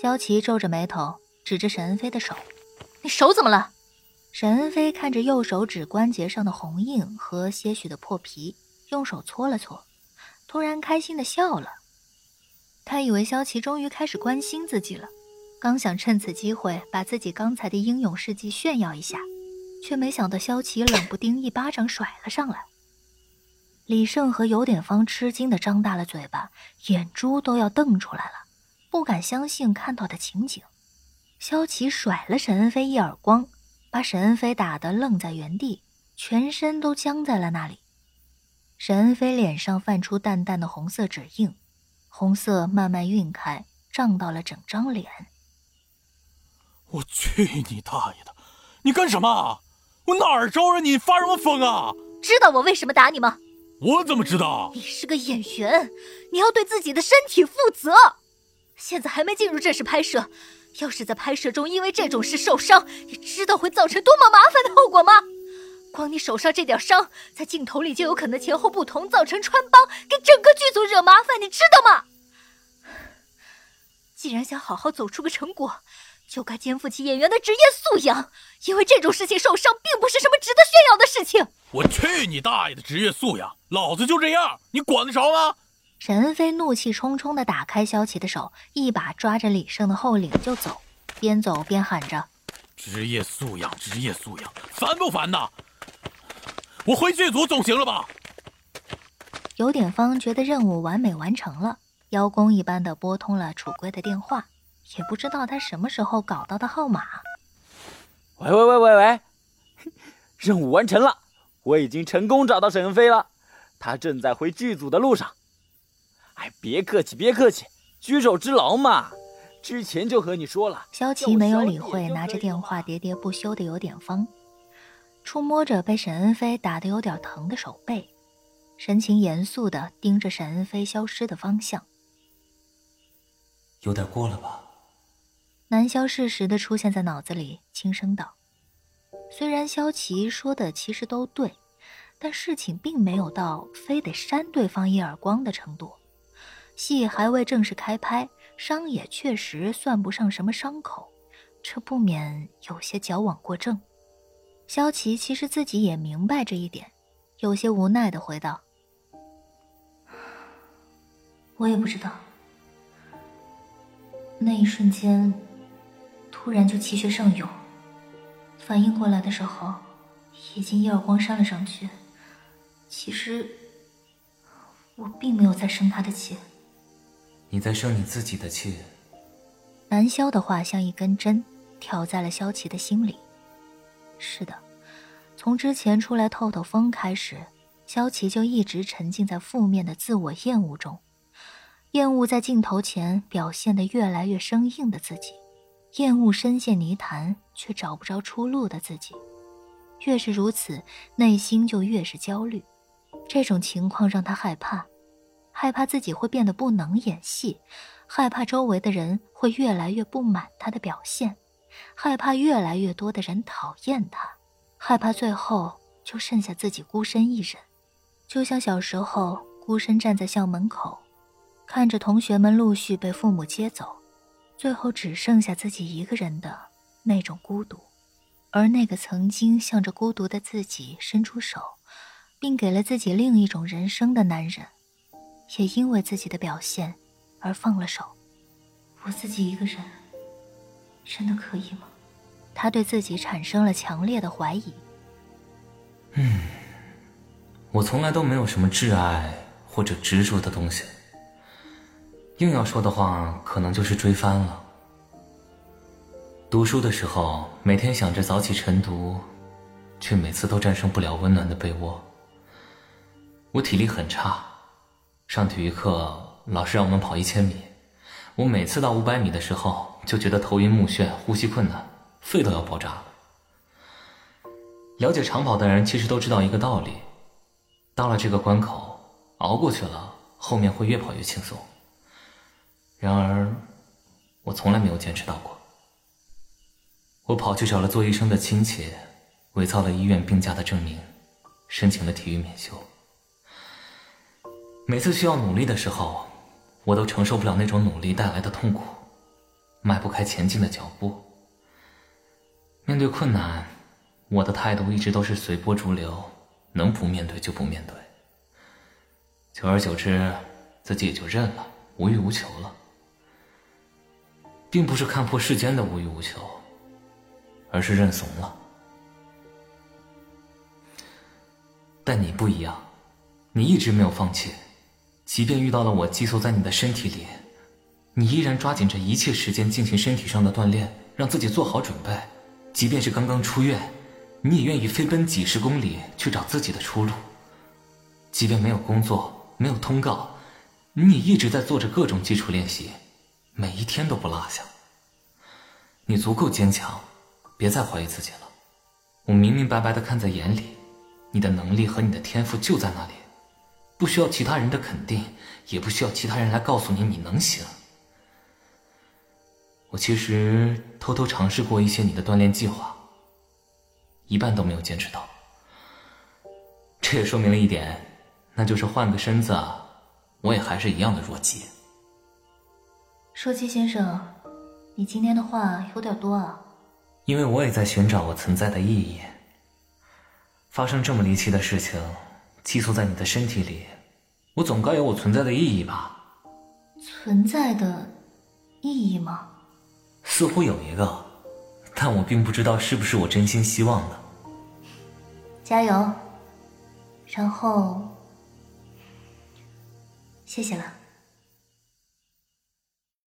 萧琪皱着眉头，指着沈恩飞的手：“你手怎么了？”沈恩飞看着右手指关节上的红印和些许的破皮，用手搓了搓，突然开心的笑了。他以为萧琪终于开始关心自己了，刚想趁此机会把自己刚才的英勇事迹炫耀一下，却没想到萧琪冷不丁一巴掌甩了上来。李胜和尤典芳吃惊的张大了嘴巴，眼珠都要瞪出来了，不敢相信看到的情景。萧琪甩了沈恩飞一耳光。把沈恩飞打得愣在原地，全身都僵在了那里。沈恩飞脸上泛出淡淡的红色指印，红色慢慢晕开，胀到了整张脸。我去你大爷的！你干什么？我哪儿招惹你？发什么疯啊？知道我为什么打你吗？我怎么知道？你是个演员，你要对自己的身体负责。现在还没进入正式拍摄。要是在拍摄中因为这种事受伤，你知道会造成多么麻烦的后果吗？光你手上这点伤，在镜头里就有可能前后不同，造成穿帮，给整个剧组惹麻烦，你知道吗？既然想好好走出个成果，就该肩负起演员的职业素养。因为这种事情受伤，并不是什么值得炫耀的事情。我去你大爷的职业素养！老子就这样，你管得着吗？沈恩飞怒气冲冲地打开萧琪的手，一把抓着李胜的后领就走，边走边喊着：“职业素养，职业素养，烦不烦呐？我回剧组总行了吧？”尤典芳觉得任务完美完成了，邀功一般的拨通了楚归的电话，也不知道他什么时候搞到的号码。喂喂喂喂喂，任务完成了，我已经成功找到沈恩飞了，他正在回剧组的路上。哎，别客气，别客气，举手之劳嘛。之前就和你说了。萧琪没有理会拿着电话喋喋不休的有点方，触摸着被沈恩飞打得有点疼的手背，神情严肃的盯着沈恩飞消失的方向。有点过了吧？南萧适时的出现在脑子里，轻声道：“虽然萧琪说的其实都对，但事情并没有到非得扇对方一耳光的程度。”戏还未正式开拍，伤也确实算不上什么伤口，这不免有些矫枉过正。萧琪其实自己也明白这一点，有些无奈的回道：“我也不知道，那一瞬间，突然就气血上涌，反应过来的时候，已经一耳光扇了上去。其实，我并没有在生他的气。”你在生你自己的气。南萧的话像一根针，挑在了萧琪的心里。是的，从之前出来透透风开始，萧琪就一直沉浸在负面的自我厌恶中，厌恶在镜头前表现得越来越生硬的自己，厌恶深陷泥潭却找不着出路的自己。越是如此，内心就越是焦虑。这种情况让他害怕。害怕自己会变得不能演戏，害怕周围的人会越来越不满他的表现，害怕越来越多的人讨厌他，害怕最后就剩下自己孤身一人，就像小时候孤身站在校门口，看着同学们陆续被父母接走，最后只剩下自己一个人的那种孤独，而那个曾经向着孤独的自己伸出手，并给了自己另一种人生的男人。也因为自己的表现而放了手。我自己一个人，真的可以吗？他对自己产生了强烈的怀疑。嗯，我从来都没有什么挚爱或者执着的东西。硬要说的话，可能就是追番了。读书的时候，每天想着早起晨读，却每次都战胜不了温暖的被窝。我体力很差。上体育课，老师让我们跑一千米。我每次到五百米的时候，就觉得头晕目眩、呼吸困难，肺都要爆炸了。了解长跑的人其实都知道一个道理：到了这个关口，熬过去了，后面会越跑越轻松。然而，我从来没有坚持到过。我跑去找了做医生的亲戚，伪造了医院病假的证明，申请了体育免休。每次需要努力的时候，我都承受不了那种努力带来的痛苦，迈不开前进的脚步。面对困难，我的态度一直都是随波逐流，能不面对就不面对。久而久之，自己也就认了，无欲无求了。并不是看破世间的无欲无求，而是认怂了。但你不一样，你一直没有放弃，即便遇到了我寄宿在你的身体里，你依然抓紧着一切时间进行身体上的锻炼，让自己做好准备。即便是刚刚出院，你也愿意飞奔几十公里去找自己的出路。即便没有工作，没有通告，你也一直在做着各种基础练习，每一天都不落下。你足够坚强，别再怀疑自己了。我明明白白的看在眼里，你的能力和你的天赋就在那里，不需要其他人的肯定，也不需要其他人来告诉你你能行。我其实偷偷尝试过一些你的锻炼计划，一半都没有坚持到。这也说明了一点，那就是换个身子，我也还是一样的弱鸡。说鸡先生，你今天的话有点多啊。因为我也在寻找我存在的意义。发生这么离奇的事情，寄宿在你的身体里，我总该有我存在的意义吧？存在的意义吗？似乎有一个，但我并不知道是不是我真心希望的。加油，然后，谢谢了。